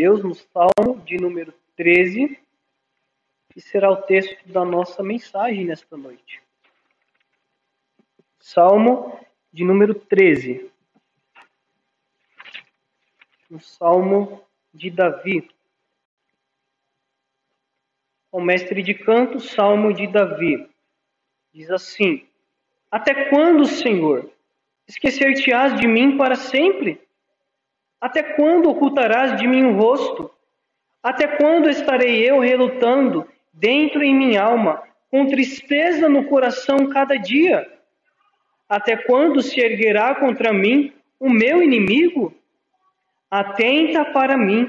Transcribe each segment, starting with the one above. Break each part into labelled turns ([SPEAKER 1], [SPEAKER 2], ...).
[SPEAKER 1] Deus no Salmo de número 13, que será o texto da nossa mensagem nesta noite. Salmo de número 13. O Salmo de Davi. O mestre de canto, Salmo de Davi. Diz assim: Até quando, Senhor, esquecer-te-ás de mim para sempre? Até quando ocultarás de mim o rosto? Até quando estarei eu relutando dentro em minha alma, com tristeza no coração cada dia? Até quando se erguerá contra mim o meu inimigo? Atenta para mim,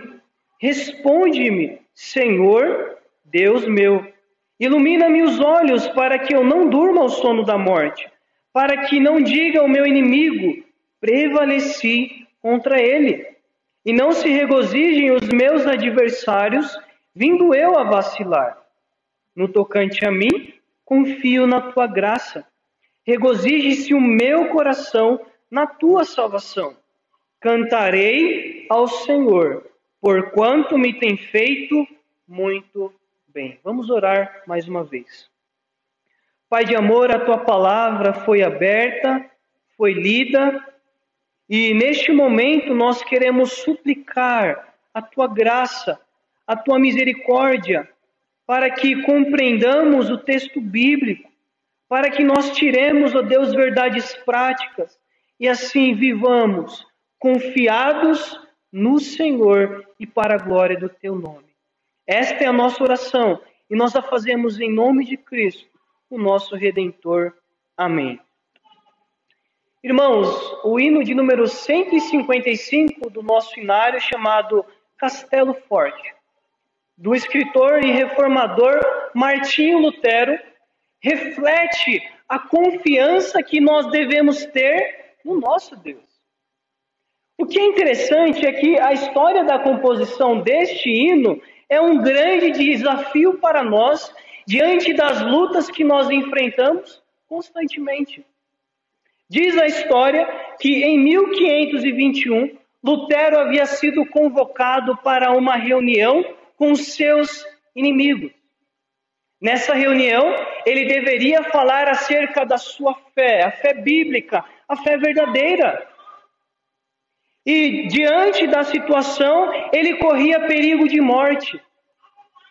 [SPEAKER 1] responde-me, Senhor, Deus meu. Ilumina-me os olhos para que eu não durma o sono da morte, para que não diga o meu inimigo, prevaleci contra ele. E não se regozijem os meus adversários, vindo eu a vacilar. No tocante a mim, confio na tua graça. Regozije-se o meu coração na tua salvação. Cantarei ao Senhor, porquanto me tem feito muito bem. Vamos orar mais uma vez. Pai de amor, a tua palavra foi aberta, foi lida, e neste momento nós queremos suplicar a tua graça, a tua misericórdia, para que compreendamos o texto bíblico, para que nós tiremos, ó Deus, verdades práticas e assim vivamos confiados no Senhor e para a glória do teu nome. Esta é a nossa oração e nós a fazemos em nome de Cristo, o nosso redentor. Amém. Irmãos, o hino de número 155 do nosso inário chamado Castelo Forte, do escritor e reformador Martinho Lutero, reflete a confiança que nós devemos ter no nosso Deus. O que é interessante é que a história da composição deste hino é um grande desafio para nós diante das lutas que nós enfrentamos constantemente. Diz a história que em 1521 Lutero havia sido convocado para uma reunião com seus inimigos. Nessa reunião, ele deveria falar acerca da sua fé, a fé bíblica, a fé verdadeira. E diante da situação, ele corria perigo de morte,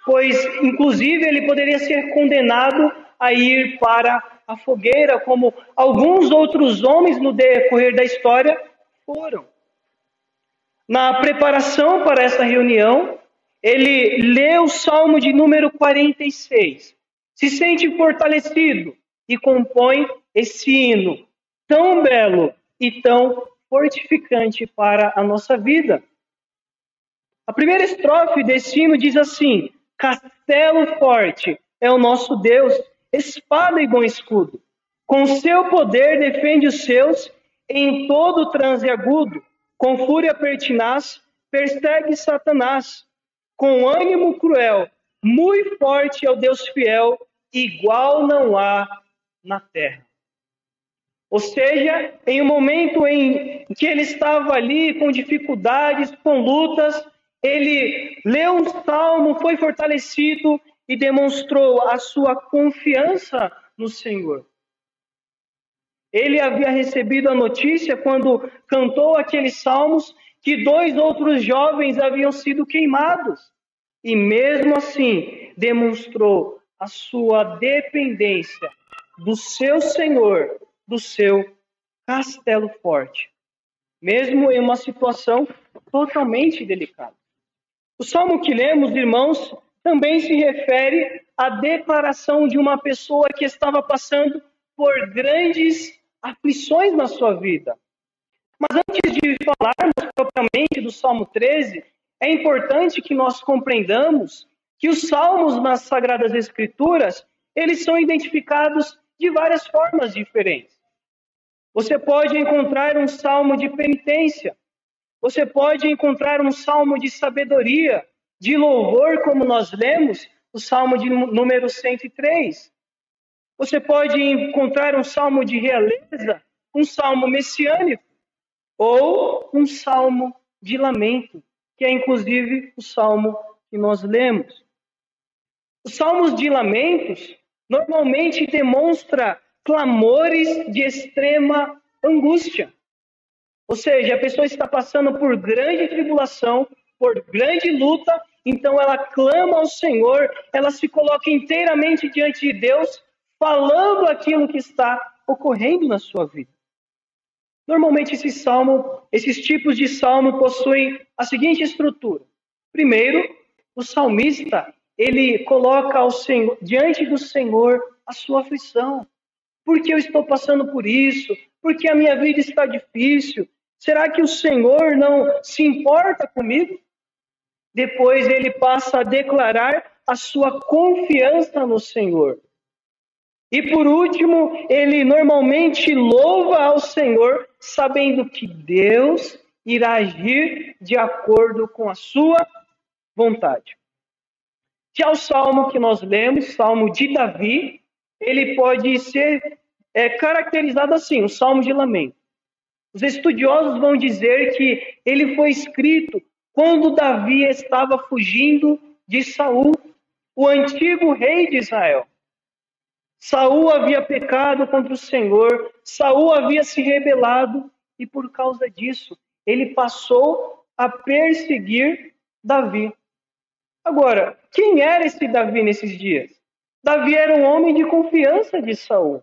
[SPEAKER 1] pois, inclusive, ele poderia ser condenado a ir para a fogueira, como alguns outros homens no decorrer da história foram. Na preparação para essa reunião, ele lê o Salmo de número 46, se sente fortalecido e compõe esse hino tão belo e tão fortificante para a nossa vida. A primeira estrofe desse hino diz assim: Castelo forte é o nosso Deus espada e bom escudo. Com seu poder defende os seus em todo transe agudo. Com fúria pertinaz, persegue Satanás. Com ânimo cruel, muito forte é o Deus fiel, igual não há na terra. Ou seja, em um momento em que ele estava ali com dificuldades, com lutas, ele leu um salmo, foi fortalecido e demonstrou a sua confiança no Senhor. Ele havia recebido a notícia quando cantou aqueles salmos que dois outros jovens haviam sido queimados. E mesmo assim, demonstrou a sua dependência do seu Senhor, do seu castelo forte, mesmo em uma situação totalmente delicada. O salmo que lemos, irmãos, também se refere à declaração de uma pessoa que estava passando por grandes aflições na sua vida. Mas antes de falarmos propriamente do Salmo 13, é importante que nós compreendamos que os salmos nas Sagradas Escrituras, eles são identificados de várias formas diferentes. Você pode encontrar um salmo de penitência, você pode encontrar um salmo de sabedoria, de louvor, como nós lemos, o Salmo de número 103. Você pode encontrar um salmo de realeza, um salmo messiânico, ou um salmo de lamento, que é inclusive o salmo que nós lemos. Os salmos de lamentos normalmente demonstra clamores de extrema angústia. Ou seja, a pessoa está passando por grande tribulação, por grande luta, então ela clama ao Senhor, ela se coloca inteiramente diante de Deus, falando aquilo que está ocorrendo na sua vida. Normalmente esse salmo, esses tipos de salmo possuem a seguinte estrutura. Primeiro, o salmista, ele coloca ao Senhor, diante do Senhor a sua aflição. Por que eu estou passando por isso? Por que a minha vida está difícil? Será que o Senhor não se importa comigo? Depois ele passa a declarar a sua confiança no Senhor. E por último, ele normalmente louva ao Senhor, sabendo que Deus irá agir de acordo com a sua vontade. Já o salmo que nós lemos, salmo de Davi, ele pode ser é, caracterizado assim, um salmo de lamento. Os estudiosos vão dizer que ele foi escrito quando Davi estava fugindo de Saul, o antigo rei de Israel. Saul havia pecado contra o Senhor, Saul havia se rebelado e por causa disso ele passou a perseguir Davi. Agora, quem era esse Davi nesses dias? Davi era um homem de confiança de Saul.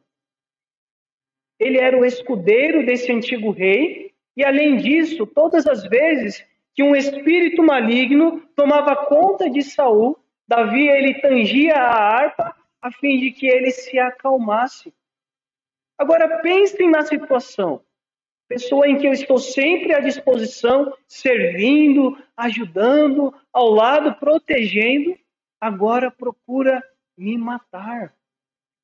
[SPEAKER 1] Ele era o escudeiro desse antigo rei, e além disso, todas as vezes que um espírito maligno tomava conta de Saul, Davi ele tangia a harpa a fim de que ele se acalmasse. Agora pensem na situação. Pessoa em que eu estou sempre à disposição, servindo, ajudando, ao lado, protegendo, agora procura me matar.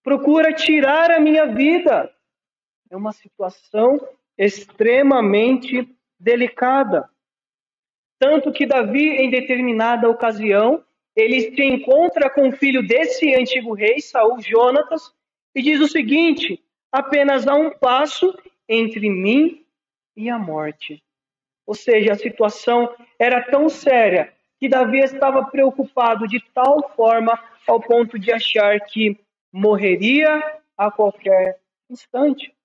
[SPEAKER 1] Procura tirar a minha vida. É uma situação extremamente delicada. Tanto que Davi, em determinada ocasião, ele se encontra com o filho desse antigo rei, Saul Jonatas, e diz o seguinte: apenas há um passo entre mim e a morte. Ou seja, a situação era tão séria que Davi estava preocupado de tal forma ao ponto de achar que morreria a qualquer instante.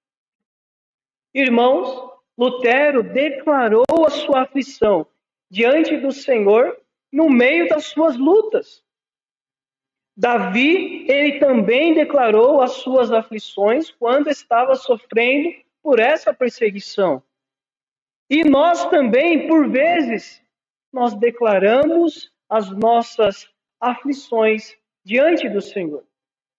[SPEAKER 1] Irmãos, Lutero declarou a sua aflição diante do Senhor no meio das suas lutas. Davi, ele também declarou as suas aflições quando estava sofrendo por essa perseguição. E nós também, por vezes, nós declaramos as nossas aflições diante do Senhor.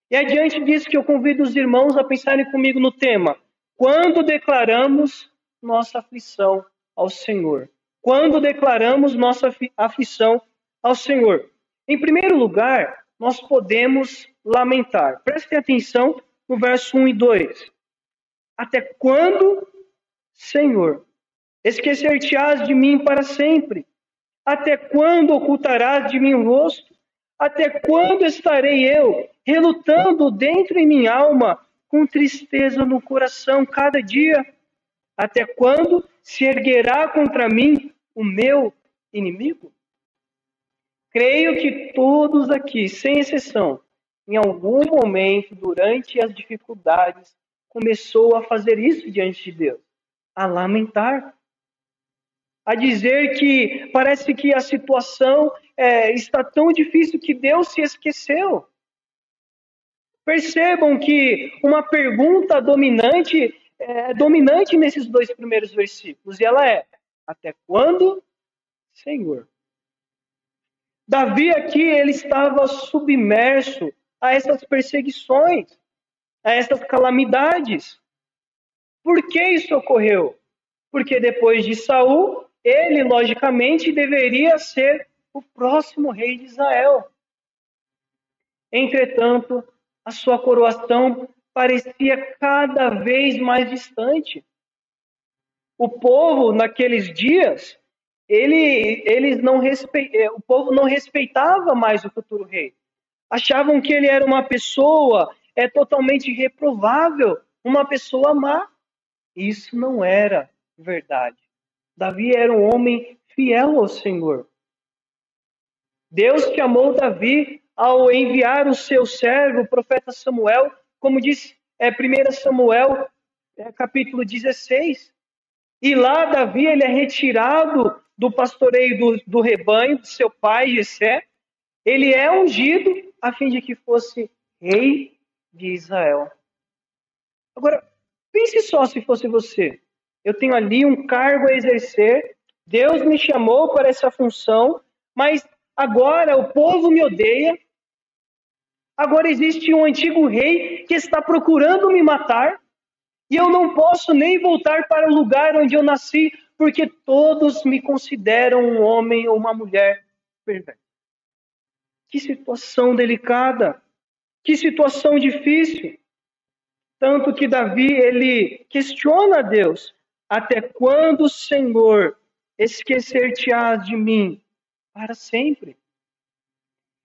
[SPEAKER 1] E é diante disso que eu convido os irmãos a pensarem comigo no tema: quando declaramos nossa aflição ao Senhor? Quando declaramos nossa aflição ao Senhor. Em primeiro lugar, nós podemos lamentar. Prestem atenção no verso 1 e 2. Até quando, Senhor, esquecer-te-ás de mim para sempre? Até quando ocultarás de mim o rosto? Até quando estarei eu relutando dentro em minha alma, com tristeza no coração cada dia? Até quando se erguerá contra mim o meu inimigo? Creio que todos aqui, sem exceção, em algum momento durante as dificuldades, começou a fazer isso diante de Deus, a lamentar, a dizer que parece que a situação é, está tão difícil que Deus se esqueceu. Percebam que uma pergunta dominante é dominante nesses dois primeiros versículos, e ela é: até quando, Senhor? Davi aqui ele estava submerso a essas perseguições, a essas calamidades. Por que isso ocorreu? Porque depois de Saul, ele logicamente deveria ser o próximo rei de Israel. Entretanto, a sua coroação parecia cada vez mais distante. O povo naqueles dias, ele, eles não respe... É, o povo não respeitava mais o futuro rei. Achavam que ele era uma pessoa é totalmente reprovável, uma pessoa má. Isso não era verdade. Davi era um homem fiel ao Senhor. Deus chamou Davi ao enviar o seu servo, o profeta Samuel, como diz é, 1 Samuel, é, capítulo 16. E lá Davi ele é retirado do pastoreio do, do rebanho, do seu pai Jessé. Ele é ungido a fim de que fosse rei de Israel. Agora, pense só se fosse você. Eu tenho ali um cargo a exercer, Deus me chamou para essa função, mas agora o povo me odeia. Agora existe um antigo rei que está procurando me matar, e eu não posso nem voltar para o lugar onde eu nasci, porque todos me consideram um homem ou uma mulher perversa. Que situação delicada, que situação difícil. Tanto que Davi ele questiona a Deus: até quando, Senhor, esquecer-te-ás de mim para sempre?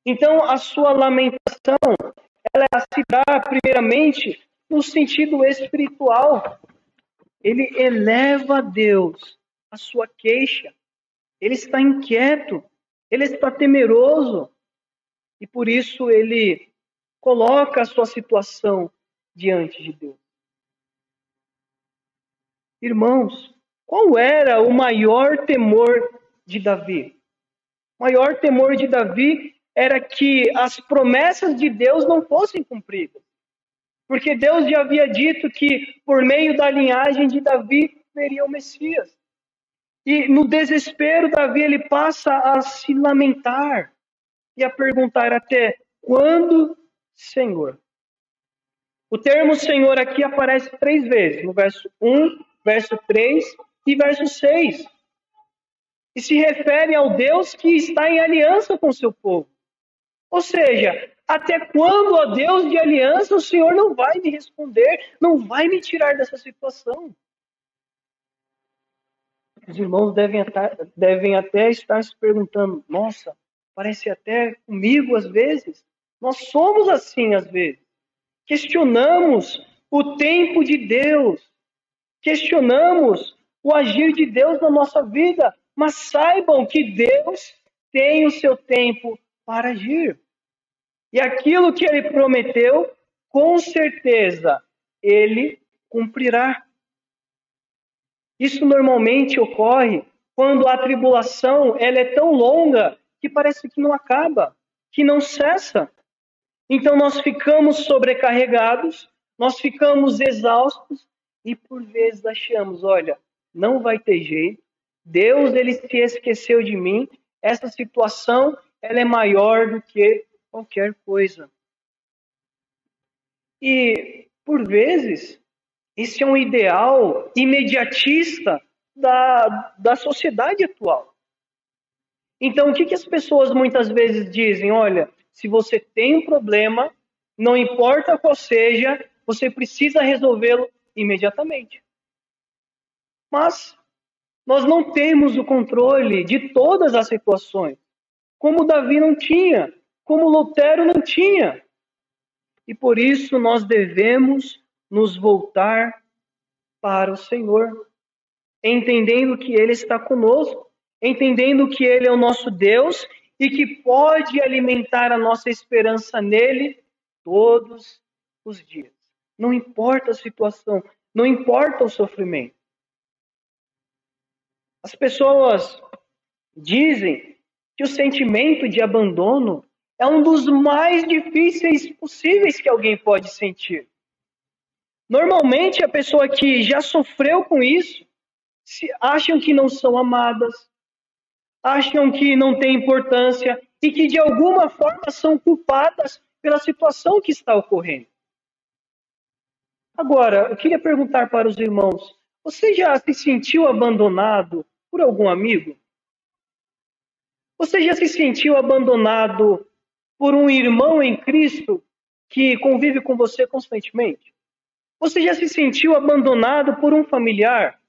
[SPEAKER 1] Então, a sua lamentação, ela se dá primeiramente no sentido espiritual. Ele eleva a Deus a sua queixa. Ele está inquieto, ele está temeroso. E por isso ele coloca a sua situação diante de Deus. Irmãos, qual era o maior temor de Davi? O maior temor de Davi era que as promessas de Deus não fossem cumpridas. Porque Deus já havia dito que por meio da linhagem de Davi veria o Messias. E no desespero, Davi ele passa a se lamentar e a perguntar até quando, Senhor? O termo Senhor aqui aparece três vezes, no verso 1, verso 3 e verso 6. E se refere ao Deus que está em aliança com seu povo. Ou seja, até quando, ó Deus de aliança, o Senhor não vai me responder, não vai me tirar dessa situação? Os irmãos devem devem até estar se perguntando: nossa, parece até comigo às vezes. Nós somos assim às vezes. Questionamos o tempo de Deus, questionamos o agir de Deus na nossa vida, mas saibam que Deus tem o seu tempo para agir. E aquilo que ele prometeu, com certeza, ele cumprirá. Isso normalmente ocorre quando a tribulação ela é tão longa que parece que não acaba, que não cessa. Então nós ficamos sobrecarregados, nós ficamos exaustos e por vezes achamos, olha, não vai ter jeito. Deus ele se esqueceu de mim. Essa situação ela é maior do que qualquer coisa. E, por vezes, esse é um ideal imediatista da, da sociedade atual. Então, o que, que as pessoas muitas vezes dizem? Olha, se você tem um problema, não importa qual seja, você precisa resolvê-lo imediatamente. Mas nós não temos o controle de todas as situações, como Davi não tinha como Lutero não tinha. E por isso nós devemos nos voltar para o Senhor, entendendo que Ele está conosco, entendendo que Ele é o nosso Deus e que pode alimentar a nossa esperança nele todos os dias. Não importa a situação, não importa o sofrimento. As pessoas dizem que o sentimento de abandono é um dos mais difíceis possíveis que alguém pode sentir. Normalmente, a pessoa que já sofreu com isso acham que não são amadas, acham que não tem importância e que de alguma forma são culpadas pela situação que está ocorrendo. Agora, eu queria perguntar para os irmãos: você já se sentiu abandonado por algum amigo? Você já se sentiu abandonado por um irmão em Cristo que convive com você constantemente? Você já se sentiu abandonado por um familiar?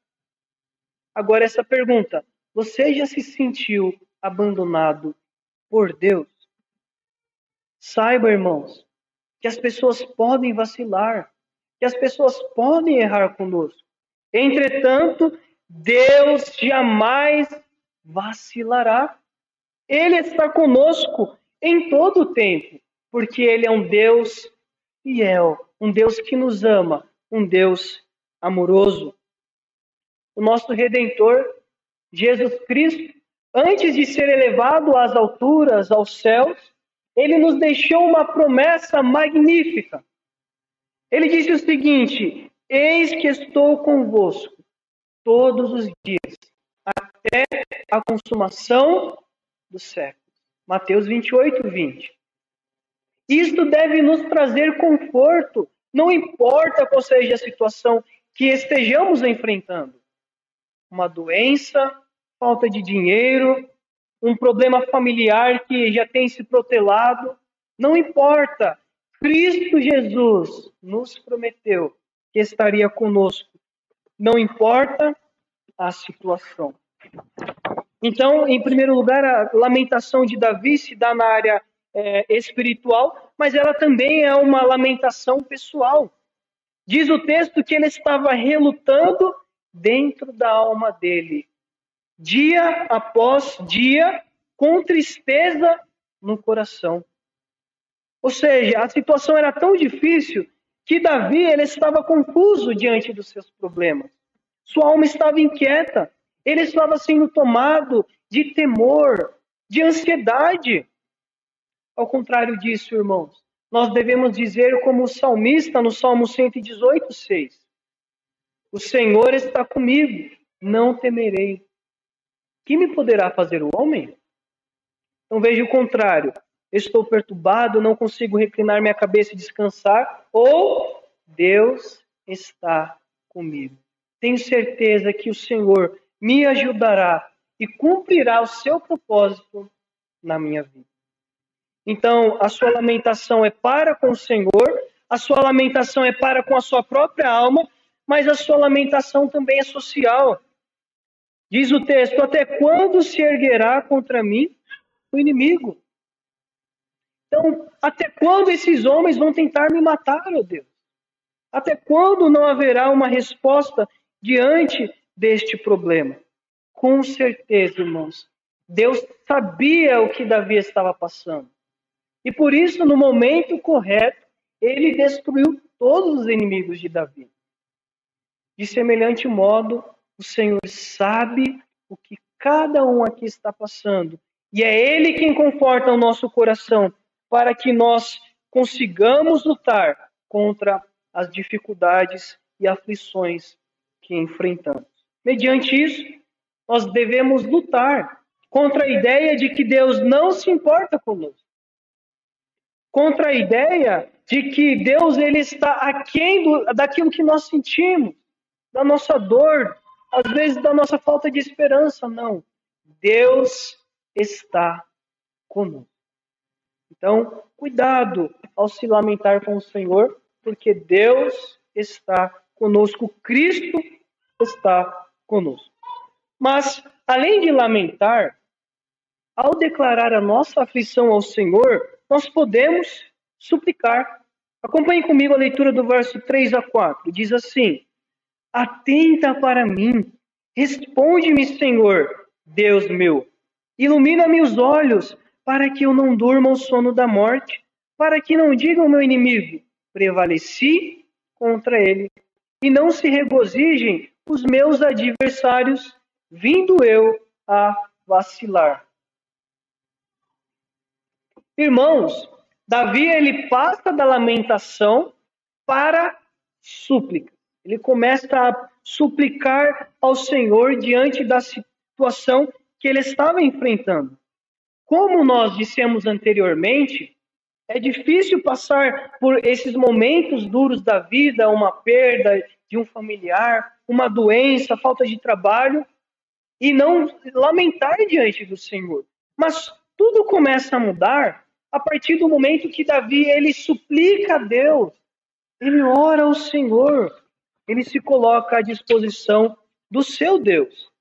[SPEAKER 1] Agora, essa pergunta: você já se sentiu abandonado por Deus? Saiba, irmãos, que as pessoas podem vacilar, que as pessoas podem errar conosco. Entretanto, Deus jamais vacilará. Ele está conosco em todo o tempo, porque Ele é um Deus fiel, um Deus que nos ama, um Deus amoroso. O nosso Redentor, Jesus Cristo, antes de ser elevado às alturas, aos céus, ele nos deixou uma promessa magnífica. Ele disse o seguinte: Eis que estou convosco todos os dias, até a consumação do século. Mateus 28, 20. Isto deve nos trazer conforto, não importa qual seja a situação que estejamos enfrentando. Uma doença, falta de dinheiro, um problema familiar que já tem se protelado, não importa. Cristo Jesus nos prometeu que estaria conosco, não importa a situação. Então, em primeiro lugar, a lamentação de Davi se dá na área é, espiritual, mas ela também é uma lamentação pessoal. Diz o texto que ele estava relutando dentro da alma dele, dia após dia, com tristeza no coração. Ou seja, a situação era tão difícil que Davi ele estava confuso diante dos seus problemas. Sua alma estava inquieta. Ele estava sendo tomado de temor, de ansiedade. Ao contrário disso, irmãos, nós devemos dizer como o salmista no Salmo 118, 6. O Senhor está comigo, não temerei. Que me poderá fazer o homem? Então veja o contrário. Estou perturbado, não consigo reclinar minha cabeça e descansar, ou Deus está comigo. Tenho certeza que o Senhor me ajudará e cumprirá o seu propósito na minha vida. Então, a sua lamentação é para com o Senhor, a sua lamentação é para com a sua própria alma, mas a sua lamentação também é social. Diz o texto: Até quando se erguerá contra mim o inimigo? Então, até quando esses homens vão tentar me matar, meu Deus? Até quando não haverá uma resposta diante deste problema? Com certeza, irmãos, Deus sabia o que Davi estava passando. E por isso, no momento correto, ele destruiu todos os inimigos de Davi. De semelhante modo, o Senhor sabe o que cada um aqui está passando. E é Ele quem conforta o nosso coração para que nós consigamos lutar contra as dificuldades e aflições que enfrentamos. Mediante isso, nós devemos lutar contra a ideia de que Deus não se importa conosco contra a ideia de que Deus ele está aquém do, daquilo que nós sentimos, da nossa dor, às vezes da nossa falta de esperança. Não. Deus está conosco. Então, cuidado ao se lamentar com o Senhor, porque Deus está conosco, Cristo está conosco. Mas, além de lamentar, ao declarar a nossa aflição ao Senhor, nós podemos suplicar. Acompanhe comigo a leitura do verso 3 a 4. Diz assim: Atenta para mim, responde-me, Senhor, Deus meu. Ilumina-me os olhos, para que eu não durma o sono da morte, para que não diga o meu inimigo: prevaleci contra ele, e não se regozijem os meus adversários, vindo eu a vacilar. Irmãos, Davi ele passa da lamentação para súplica. Ele começa a suplicar ao Senhor diante da situação que ele estava enfrentando. Como nós dissemos anteriormente, é difícil passar por esses momentos duros da vida, uma perda de um familiar, uma doença, falta de trabalho, e não lamentar diante do Senhor. Mas tudo começa a mudar a partir do momento que Davi ele suplica a Deus, ele ora ao Senhor, ele se coloca à disposição do seu Deus.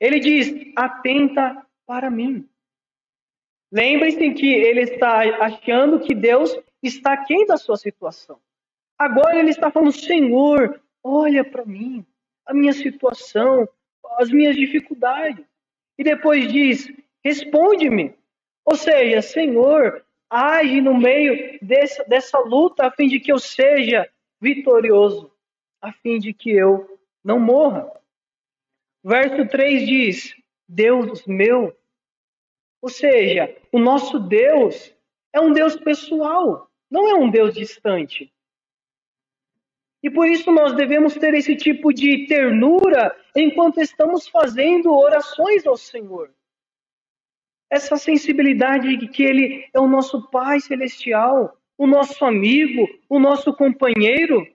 [SPEAKER 1] Ele diz: atenta para mim. Lembre-se que ele está achando que Deus está aquém da sua situação. Agora ele está falando: Senhor, olha para mim, a minha situação, as minhas dificuldades. E depois diz: responde-me. Ou seja, Senhor, age no meio dessa, dessa luta a fim de que eu seja vitorioso, a fim de que eu não morra. Verso 3 diz: Deus meu. Ou seja, o nosso Deus é um Deus pessoal, não é um Deus distante. E por isso nós devemos ter esse tipo de ternura enquanto estamos fazendo orações ao Senhor. Essa sensibilidade de que Ele é o nosso Pai Celestial, o nosso amigo, o nosso companheiro.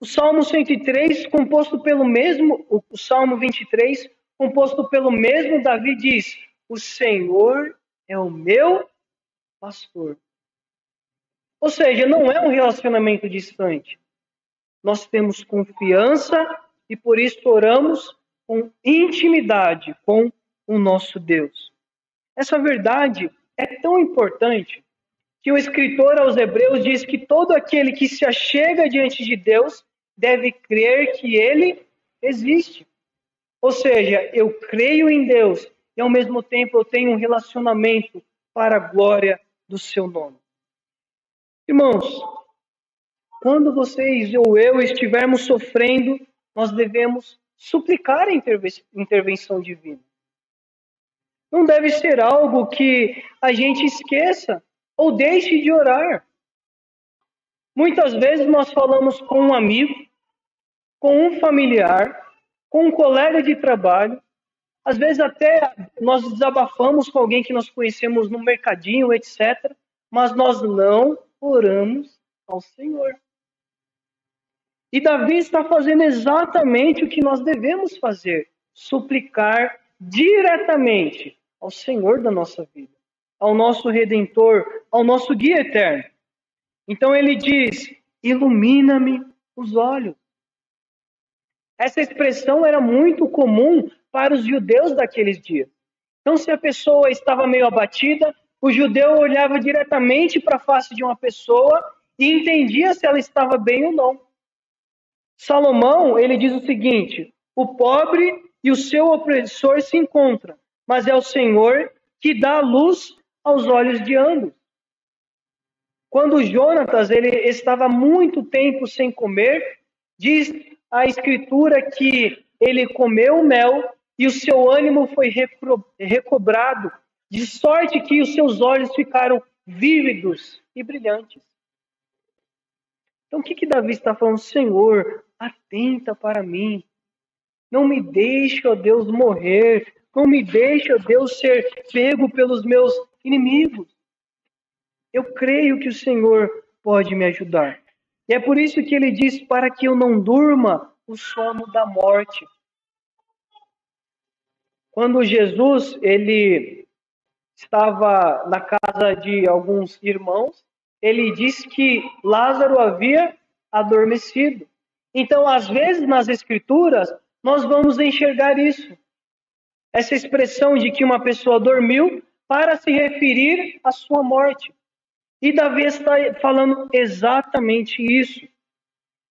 [SPEAKER 1] O Salmo 103, composto pelo mesmo, o Salmo 23, composto pelo mesmo Davi, diz: O Senhor é o meu pastor. Ou seja, não é um relacionamento distante. Nós temos confiança e por isso oramos com intimidade com o nosso Deus. Essa verdade é tão importante que o escritor aos Hebreus diz que todo aquele que se achega diante de Deus deve crer que ele existe. Ou seja, eu creio em Deus e ao mesmo tempo eu tenho um relacionamento para a glória do seu nome. Irmãos, quando vocês ou eu estivermos sofrendo, nós devemos suplicar a intervenção divina. Não deve ser algo que a gente esqueça ou deixe de orar. Muitas vezes nós falamos com um amigo, com um familiar, com um colega de trabalho, às vezes até nós desabafamos com alguém que nós conhecemos no mercadinho, etc. Mas nós não oramos ao Senhor. E Davi está fazendo exatamente o que nós devemos fazer: suplicar diretamente ao Senhor da nossa vida, ao nosso redentor, ao nosso guia eterno. Então ele diz: ilumina-me os olhos. Essa expressão era muito comum para os judeus daqueles dias. Então, se a pessoa estava meio abatida, o judeu olhava diretamente para a face de uma pessoa e entendia se ela estava bem ou não. Salomão, ele diz o seguinte: o pobre e o seu opressor se encontram, mas é o Senhor que dá luz aos olhos de ambos. Quando Jonatas ele estava muito tempo sem comer, diz a escritura que ele comeu mel e o seu ânimo foi recobrado de sorte que os seus olhos ficaram vívidos e brilhantes. Então, o que, que Davi está falando? Senhor, atenta para mim. Não me deixe, ó Deus, morrer. Não me deixe, ó Deus, ser pego pelos meus inimigos. Eu creio que o Senhor pode me ajudar. E é por isso que ele diz: para que eu não durma o sono da morte. Quando Jesus ele estava na casa de alguns irmãos, ele disse que Lázaro havia adormecido. Então, às vezes nas escrituras, nós vamos enxergar isso. Essa expressão de que uma pessoa dormiu para se referir à sua morte. E Davi está falando exatamente isso.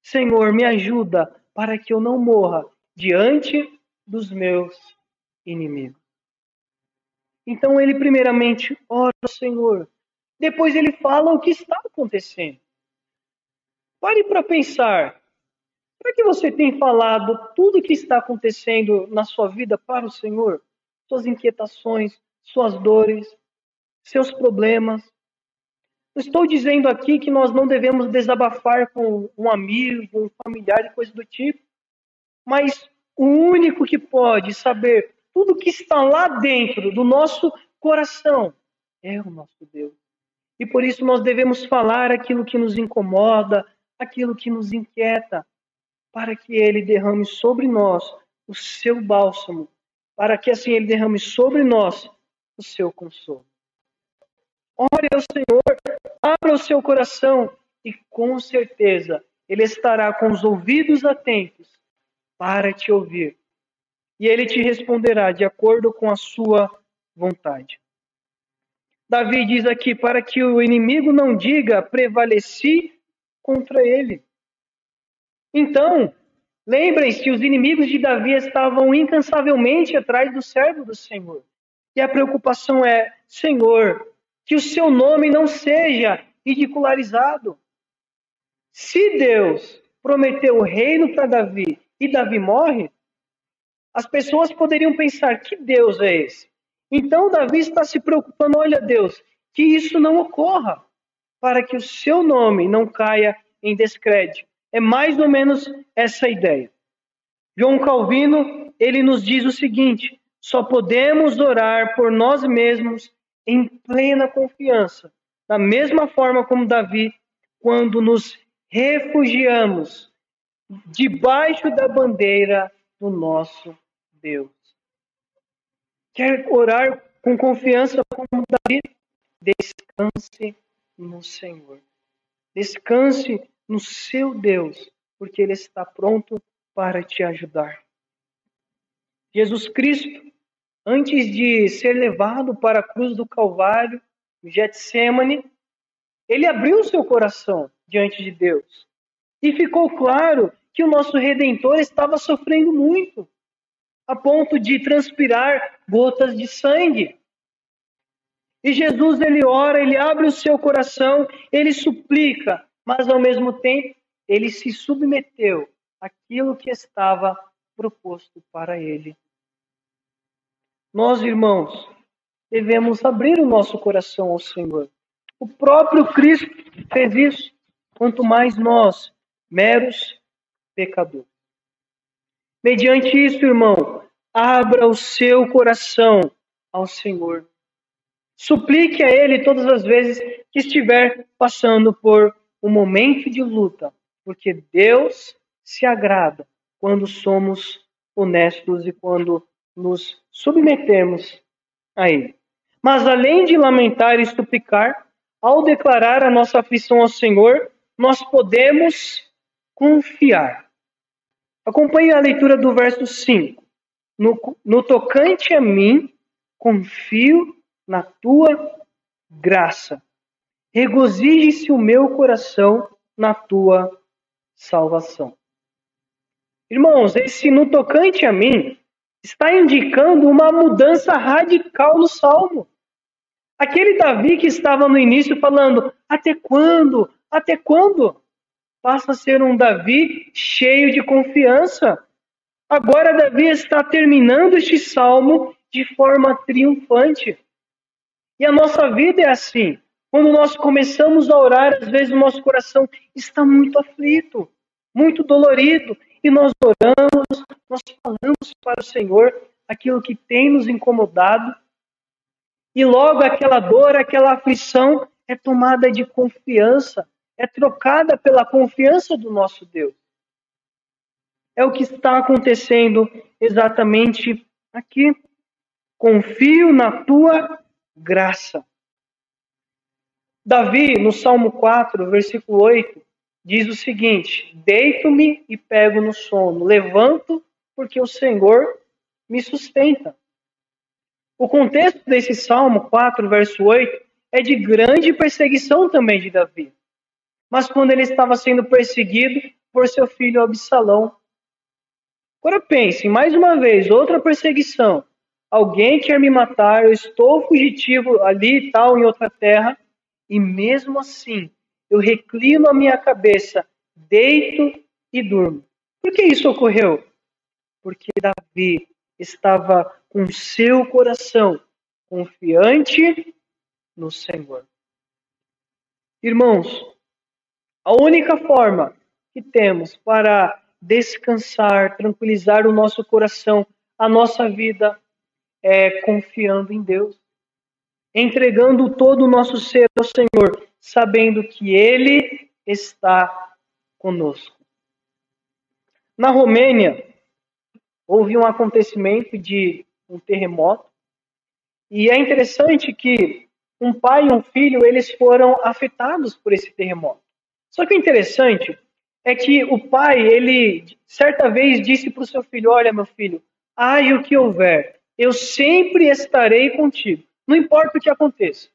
[SPEAKER 1] Senhor, me ajuda para que eu não morra diante dos meus inimigos. Então ele primeiramente ora ao Senhor. Depois ele fala o que está acontecendo. Pare para pensar. Será que você tem falado tudo o que está acontecendo na sua vida para o Senhor? Suas inquietações, suas dores, seus problemas. Não estou dizendo aqui que nós não devemos desabafar com um amigo, um familiar coisa do tipo. Mas o único que pode saber tudo que está lá dentro do nosso coração é o nosso Deus. E por isso nós devemos falar aquilo que nos incomoda, aquilo que nos inquieta, para que ele derrame sobre nós o seu bálsamo, para que assim ele derrame sobre nós o seu consolo. Ore ao Senhor, abra o seu coração e com certeza ele estará com os ouvidos atentos para te ouvir e ele te responderá de acordo com a sua vontade. Davi diz aqui: para que o inimigo não diga prevaleci contra ele. Então, Lembrem-se, os inimigos de Davi estavam incansavelmente atrás do servo do Senhor. E a preocupação é: Senhor, que o seu nome não seja ridicularizado. Se Deus prometeu o reino para Davi e Davi morre, as pessoas poderiam pensar: que Deus é esse? Então Davi está se preocupando: olha, Deus, que isso não ocorra, para que o seu nome não caia em descrédito. É mais ou menos essa ideia. João Calvino, ele nos diz o seguinte: só podemos orar por nós mesmos em plena confiança, da mesma forma como Davi, quando nos refugiamos debaixo da bandeira do nosso Deus. Quer orar com confiança como Davi? Descanse no Senhor. Descanse no seu Deus, porque Ele está pronto para te ajudar. Jesus Cristo, antes de ser levado para a cruz do Calvário, no Getsemane, ele abriu seu coração diante de Deus. E ficou claro que o nosso redentor estava sofrendo muito, a ponto de transpirar gotas de sangue. E Jesus ele ora, ele abre o seu coração, ele suplica, mas ao mesmo tempo ele se submeteu àquilo que estava proposto para ele. Nós, irmãos, devemos abrir o nosso coração ao Senhor. O próprio Cristo fez isso, quanto mais nós, meros pecadores. Mediante isso, irmão, abra o seu coração ao Senhor. Suplique a Ele todas as vezes que estiver passando por um momento de luta, porque Deus se agrada quando somos honestos e quando nos submetemos a Ele. Mas além de lamentar e suplicar, ao declarar a nossa aflição ao Senhor, nós podemos confiar. Acompanhe a leitura do verso 5. No, no tocante a mim, confio na tua graça. Regozije-se o meu coração na tua salvação. Irmãos, esse no tocante a mim está indicando uma mudança radical no salmo. Aquele Davi que estava no início falando: até quando? Até quando? Passa a ser um Davi cheio de confiança. Agora, Davi está terminando este salmo de forma triunfante. E a nossa vida é assim. Quando nós começamos a orar, às vezes o nosso coração está muito aflito, muito dolorido, e nós oramos, nós falamos para o Senhor aquilo que tem nos incomodado, e logo aquela dor, aquela aflição é tomada de confiança, é trocada pela confiança do nosso Deus. É o que está acontecendo exatamente aqui. Confio na tua graça. Davi, no Salmo 4, versículo 8, diz o seguinte: Deito-me e pego no sono, levanto, porque o Senhor me sustenta. O contexto desse Salmo 4, verso 8, é de grande perseguição também de Davi. Mas quando ele estava sendo perseguido por seu filho Absalão. Agora pense, mais uma vez, outra perseguição alguém quer me matar, eu estou fugitivo ali e tal, em outra terra, e mesmo assim eu reclino a minha cabeça, deito e durmo. Por que isso ocorreu? Porque Davi estava com seu coração confiante no Senhor. Irmãos, a única forma que temos para descansar, tranquilizar o nosso coração, a nossa vida, é, confiando em Deus, entregando todo o nosso ser ao Senhor, sabendo que Ele está conosco. Na Romênia, houve um acontecimento de um terremoto, e é interessante que um pai e um filho eles foram afetados por esse terremoto. Só que o interessante é que o pai, ele certa vez disse para o seu filho: Olha, meu filho, ai o que houver, eu sempre estarei contigo, não importa o que aconteça.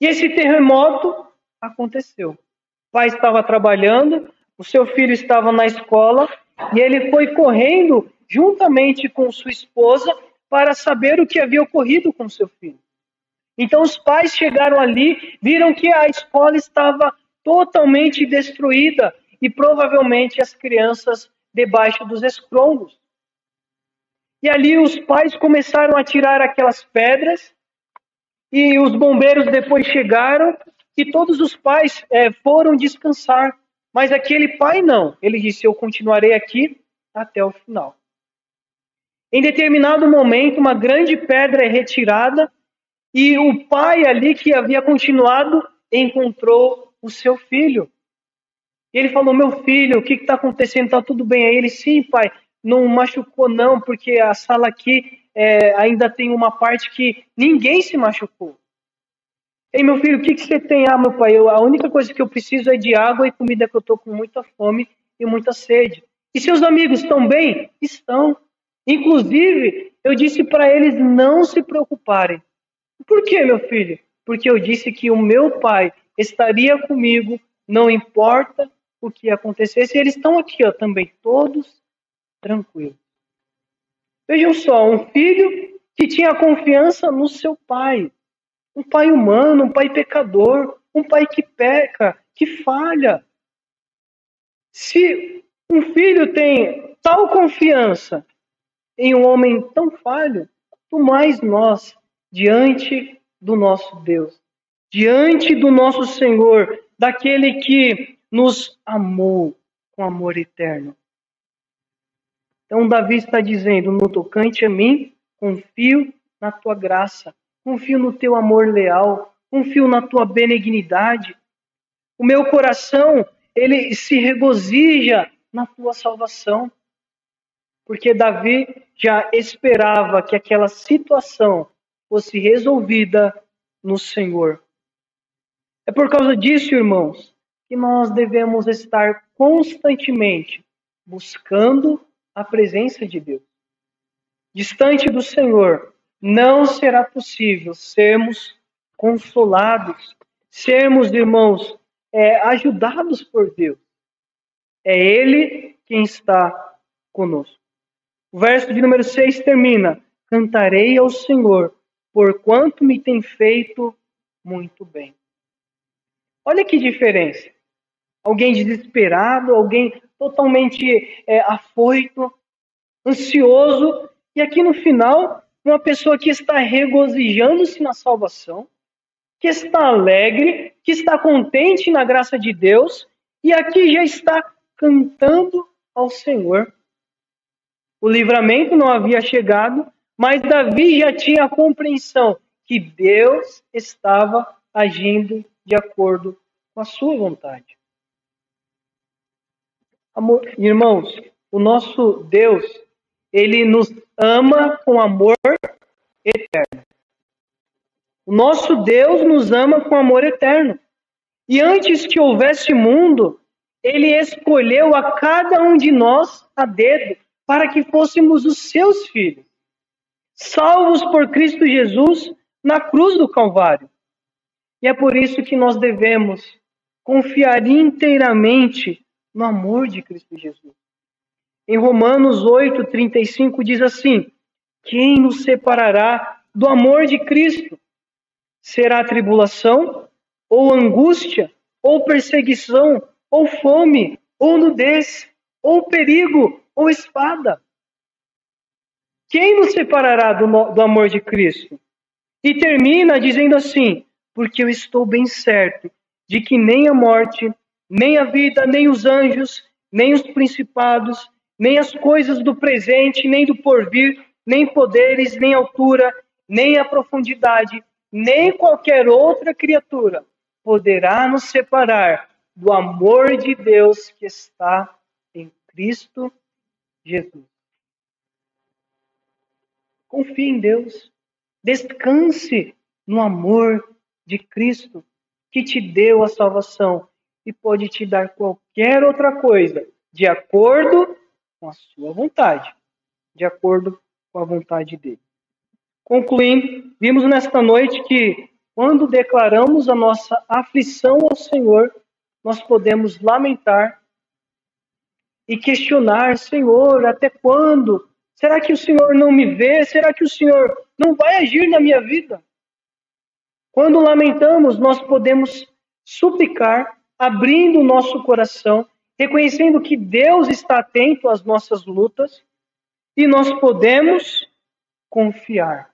[SPEAKER 1] E esse terremoto aconteceu. O pai estava trabalhando, o seu filho estava na escola E ele foi correndo juntamente com sua esposa para saber o que havia ocorrido com seu filho. Então os pais chegaram ali, viram que a escola estava totalmente destruída e provavelmente as crianças debaixo dos escrombos. E ali os pais começaram a tirar aquelas pedras e os bombeiros depois chegaram e todos os pais é, foram descansar. Mas aquele pai não. Ele disse: Eu continuarei aqui até o final. Em determinado momento, uma grande pedra é retirada e o pai ali que havia continuado encontrou o seu filho. Ele falou: Meu filho, o que está acontecendo? Está tudo bem? Aí ele: Sim, pai, não machucou, não, porque a sala aqui é, ainda tem uma parte que ninguém se machucou. Ei, meu filho, o que, que você tem? Ah, meu pai, eu, a única coisa que eu preciso é de água e comida, que eu estou com muita fome e muita sede. E seus amigos estão bem? Estão. Inclusive, eu disse para eles não se preocuparem. Por que, meu filho? Porque eu disse que o meu pai estaria comigo, não importa o que acontecesse. E eles estão aqui, ó, também, todos tranquilo. Vejam só, um filho que tinha confiança no seu pai. Um pai humano, um pai pecador, um pai que peca, que falha. Se um filho tem tal confiança em um homem tão falho, quanto mais nós, diante do nosso Deus, diante do nosso Senhor, daquele que nos amou com amor eterno. Então, Davi está dizendo: no tocante a mim, confio na tua graça, confio no teu amor leal, confio na tua benignidade. O meu coração, ele se regozija na tua salvação. Porque Davi já esperava que aquela situação fosse resolvida no Senhor. É por causa disso, irmãos, que nós devemos estar constantemente buscando a presença de Deus. Distante do Senhor, não será possível sermos consolados, sermos, irmãos, é, ajudados por Deus. É Ele quem está conosco. O verso de número 6 termina: Cantarei ao Senhor, porquanto me tem feito muito bem. Olha que diferença. Alguém desesperado, alguém totalmente é, afoito, ansioso, e aqui no final, uma pessoa que está regozijando-se na salvação, que está alegre, que está contente na graça de Deus, e aqui já está cantando ao Senhor. O livramento não havia chegado, mas Davi já tinha a compreensão que Deus estava agindo de acordo com a sua vontade. Amor, irmãos, o nosso Deus, ele nos ama com amor eterno. O nosso Deus nos ama com amor eterno. E antes que houvesse mundo, ele escolheu a cada um de nós a dedo para que fôssemos os seus filhos, salvos por Cristo Jesus na cruz do Calvário. E é por isso que nós devemos confiar inteiramente no amor de Cristo Jesus. Em Romanos 8, 35 diz assim: Quem nos separará do amor de Cristo? Será tribulação, ou angústia, ou perseguição, ou fome, ou nudez, ou perigo, ou espada? Quem nos separará do, do amor de Cristo? E termina dizendo assim: Porque eu estou bem certo de que nem a morte, nem a vida, nem os anjos, nem os principados, nem as coisas do presente, nem do porvir, nem poderes, nem altura, nem a profundidade, nem qualquer outra criatura poderá nos separar do amor de Deus que está em Cristo Jesus. Confie em Deus. Descanse no amor de Cristo que te deu a salvação e pode te dar qualquer outra coisa, de acordo com a sua vontade, de acordo com a vontade dele. Concluindo, vimos nesta noite que quando declaramos a nossa aflição ao Senhor, nós podemos lamentar e questionar: Senhor, até quando? Será que o Senhor não me vê? Será que o Senhor não vai agir na minha vida? Quando lamentamos, nós podemos suplicar, abrindo o nosso coração, reconhecendo que Deus está atento às nossas lutas e nós podemos confiar,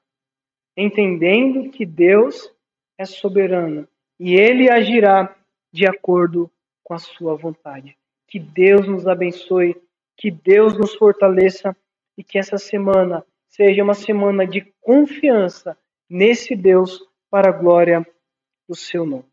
[SPEAKER 1] entendendo que Deus é soberano e ele agirá de acordo com a sua vontade. Que Deus nos abençoe, que Deus nos fortaleça e que essa semana seja uma semana de confiança nesse Deus para a glória do seu nome.